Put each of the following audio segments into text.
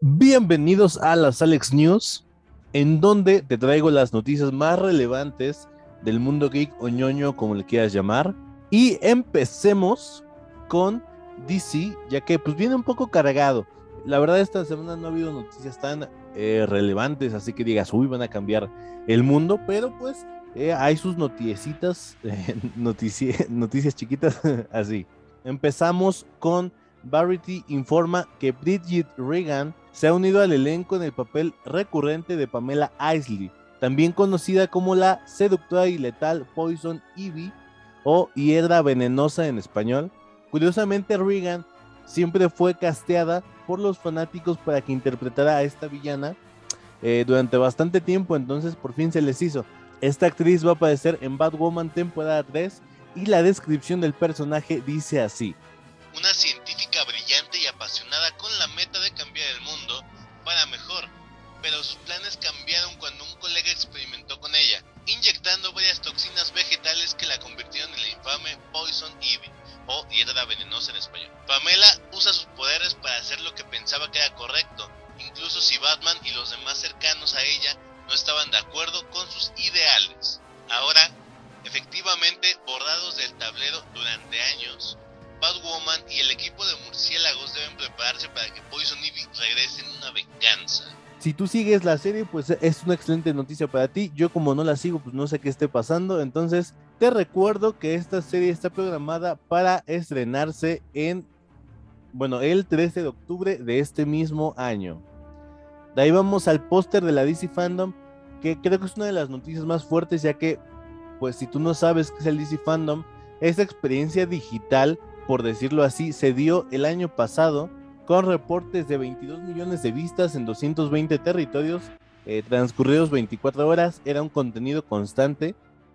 Bienvenidos a las Alex News, en donde te traigo las noticias más relevantes del mundo geek o ñoño, como le quieras llamar. Y empecemos con DC, ya que pues viene un poco cargado. La verdad esta semana no ha habido noticias tan eh, relevantes, así que digas, uy, van a cambiar el mundo, pero pues eh, hay sus noticiecitas, eh, noticias chiquitas, así. Empezamos con Variety informa que Bridget Regan se ha unido al elenco en el papel recurrente de Pamela Isley, también conocida como la seductora y letal Poison Ivy o Hiedra Venenosa en español. Curiosamente, Regan siempre fue casteada por los fanáticos para que interpretara a esta villana eh, durante bastante tiempo, entonces por fin se les hizo. Esta actriz va a aparecer en Batwoman temporada 3 y la descripción del personaje dice así. Poison Ivy, o hiedra venenosa en español. Pamela usa sus poderes para hacer lo que pensaba que era correcto, incluso si Batman y los demás cercanos a ella no estaban de acuerdo con sus ideales. Ahora, efectivamente, borrados del tablero durante años, Batwoman y el equipo de murciélagos deben prepararse para que Poison Ivy regrese en una venganza. Si tú sigues la serie, pues es una excelente noticia para ti. Yo como no la sigo, pues no sé qué esté pasando. Entonces, te recuerdo que esta serie está programada para estrenarse en, bueno, el 13 de octubre de este mismo año. De ahí vamos al póster de la DC Fandom, que creo que es una de las noticias más fuertes, ya que, pues si tú no sabes qué es el DC Fandom, esta experiencia digital por decirlo así, se dio el año pasado con reportes de 22 millones de vistas en 220 territorios eh, transcurridos 24 horas. Era un contenido constante.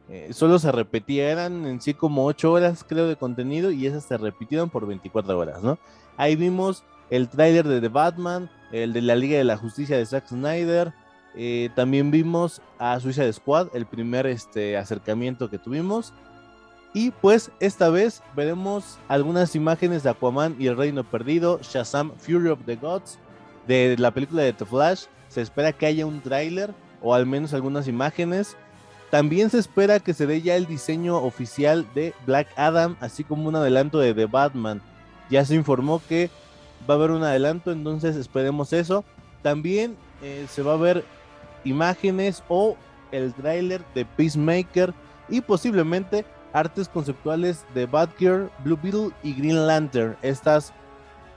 Eh, solo se repetía, eran en sí como 8 horas creo de contenido y esas se repitieron por 24 horas, ¿no? Ahí vimos el tráiler de The Batman, el de la Liga de la Justicia de Zack Snyder, eh, también vimos a Suicide Squad, el primer este, acercamiento que tuvimos, y pues esta vez veremos algunas imágenes de Aquaman y el Reino Perdido, Shazam Fury of the Gods, de la película de The Flash. Se espera que haya un tráiler o al menos algunas imágenes. También se espera que se dé ya el diseño oficial de Black Adam, así como un adelanto de The Batman. Ya se informó que va a haber un adelanto, entonces esperemos eso. También eh, se va a ver imágenes o el tráiler de Peacemaker y posiblemente artes conceptuales de Batgirl, Blue Beetle y Green Lantern. Estas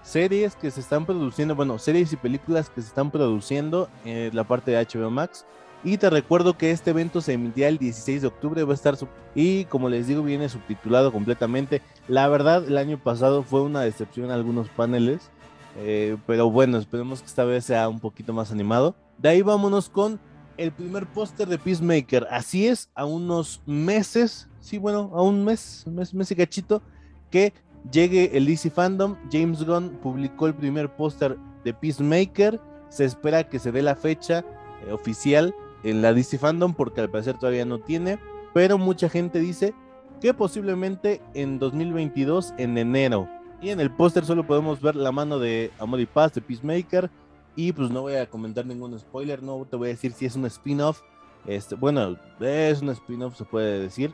series que se están produciendo, bueno, series y películas que se están produciendo en la parte de HBO Max. Y te recuerdo que este evento se emitirá el 16 de octubre, va a estar y como les digo viene subtitulado completamente. La verdad el año pasado fue una decepción en algunos paneles, eh, pero bueno, esperemos que esta vez sea un poquito más animado. De ahí vámonos con el primer póster de Peacemaker. Así es, a unos meses sí, bueno, a un mes, mes, mes y cachito, que llegue el DC Fandom. James Gunn publicó el primer póster de Peacemaker. Se espera que se dé la fecha eh, oficial en la DC Fandom, porque al parecer todavía no tiene. Pero mucha gente dice que posiblemente en 2022, en enero. Y en el póster solo podemos ver la mano de Amor y Paz de Peacemaker. Y pues no voy a comentar ningún spoiler, no te voy a decir si es un spin-off. Este, bueno, es un spin-off, se puede decir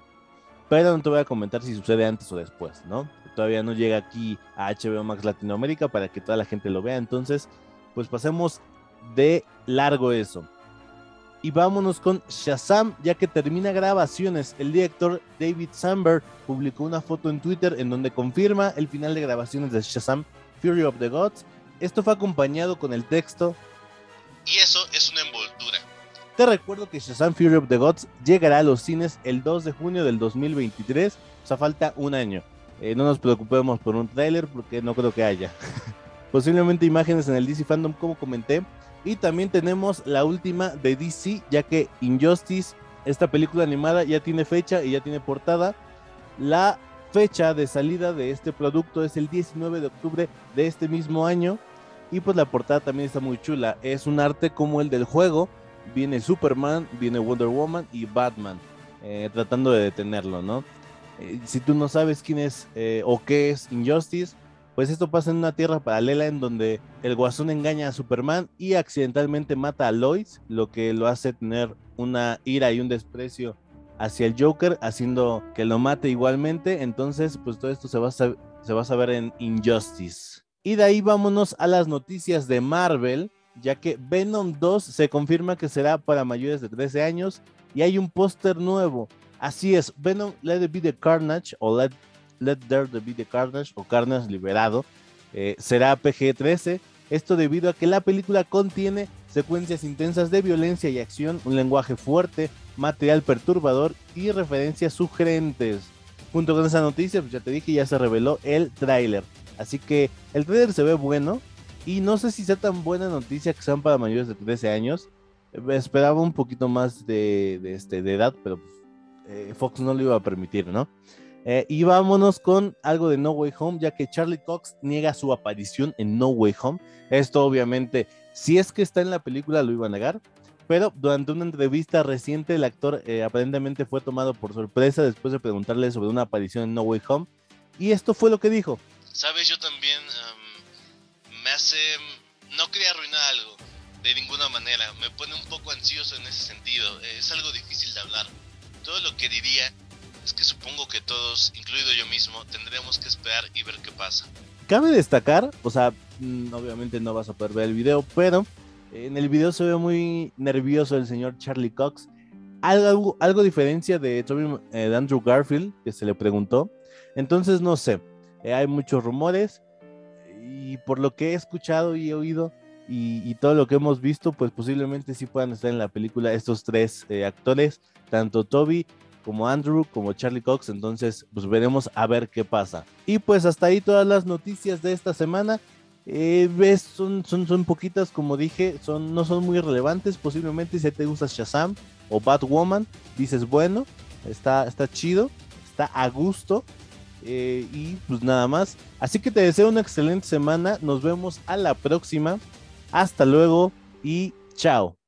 pero no te voy a comentar si sucede antes o después, ¿no? Todavía no llega aquí a HBO Max Latinoamérica para que toda la gente lo vea, entonces, pues pasemos de largo eso. Y vámonos con Shazam, ya que termina grabaciones. El director David Samberg publicó una foto en Twitter en donde confirma el final de grabaciones de Shazam Fury of the Gods. Esto fue acompañado con el texto. Y eso es una envoltura te recuerdo que Shazam Fury of the Gods llegará a los cines el 2 de junio del 2023, o sea, falta un año. Eh, no nos preocupemos por un tráiler porque no creo que haya. Posiblemente imágenes en el DC Fandom, como comenté. Y también tenemos la última de DC, ya que Injustice, esta película animada, ya tiene fecha y ya tiene portada. La fecha de salida de este producto es el 19 de octubre de este mismo año. Y pues la portada también está muy chula. Es un arte como el del juego, viene Superman, viene Wonder Woman y Batman, eh, tratando de detenerlo, ¿no? Eh, si tú no sabes quién es eh, o qué es Injustice, Pues esto pasa en una tierra paralela en donde el guasón engaña a Superman y accidentalmente mata a Lois, lo que lo hace tener una ira y un desprecio hacia el Joker, haciendo que lo mate igualmente. Entonces, pues todo esto se va a, se va a saber en Injustice. Y de ahí vámonos a las noticias de Marvel, ya que Venom 2 se confirma que será para mayores de 13 años y hay un póster nuevo. Así es, Venom Let It Be the Carnage o Let, Let There Be the Carnage o Carnage Liberado eh, será PG-13. Esto debido a que la película contiene secuencias intensas de violencia y acción, un lenguaje fuerte, material perturbador y referencias sugerentes. Junto con esa noticia, pues ya te dije, ya se reveló el tráiler. Así que el tráiler se ve bueno y no sé si sea tan buena noticia que sean para mayores de 13 años. Esperaba un poquito más de, este, de edad, pero eh, Fox no lo iba a permitir, ¿no? Eh, y vámonos con algo de No Way Home, ya que Charlie Cox niega su aparición en No Way Home. Esto obviamente, si es que está en la película, lo iba a negar. Pero durante una entrevista reciente, el actor eh, aparentemente fue tomado por sorpresa después de preguntarle sobre una aparición en No Way Home. Y esto fue lo que dijo. Sabes, yo también me hace... No quería arruinar algo, de ninguna manera. Me pone un poco ansioso en ese sentido. Es algo difícil de hablar. Todo lo que diría es que supongo que todos, incluido yo mismo, tendremos que esperar y ver qué pasa. Cabe destacar, o sea, mm, obviamente no vas a poder ver el video, pero en el video se ve muy nervioso el señor Charlie Cox. Algo, algo diferencia de, eh, de Andrew Garfield, que se le preguntó. Entonces, no sé, eh, hay muchos rumores y por lo que he escuchado y he oído y, todo lo que hemos visto, pues posiblemente sí puedan estar en la película estos tres eh, actores, tanto Toby como Andrew como Charlie Cox, entonces pues veremos a ver qué pasa. Y pues hasta ahí todas las noticias de esta semana. Eh, ves, son, son, son poquitas, como dije, son, no son muy relevantes. Posiblemente si te gusta Shazam o Batwoman, dices, bueno, está, está chido, está a gusto. Eh, y pues nada más. Así que te deseo una excelente semana. Nos vemos a la próxima. Hasta luego y chao.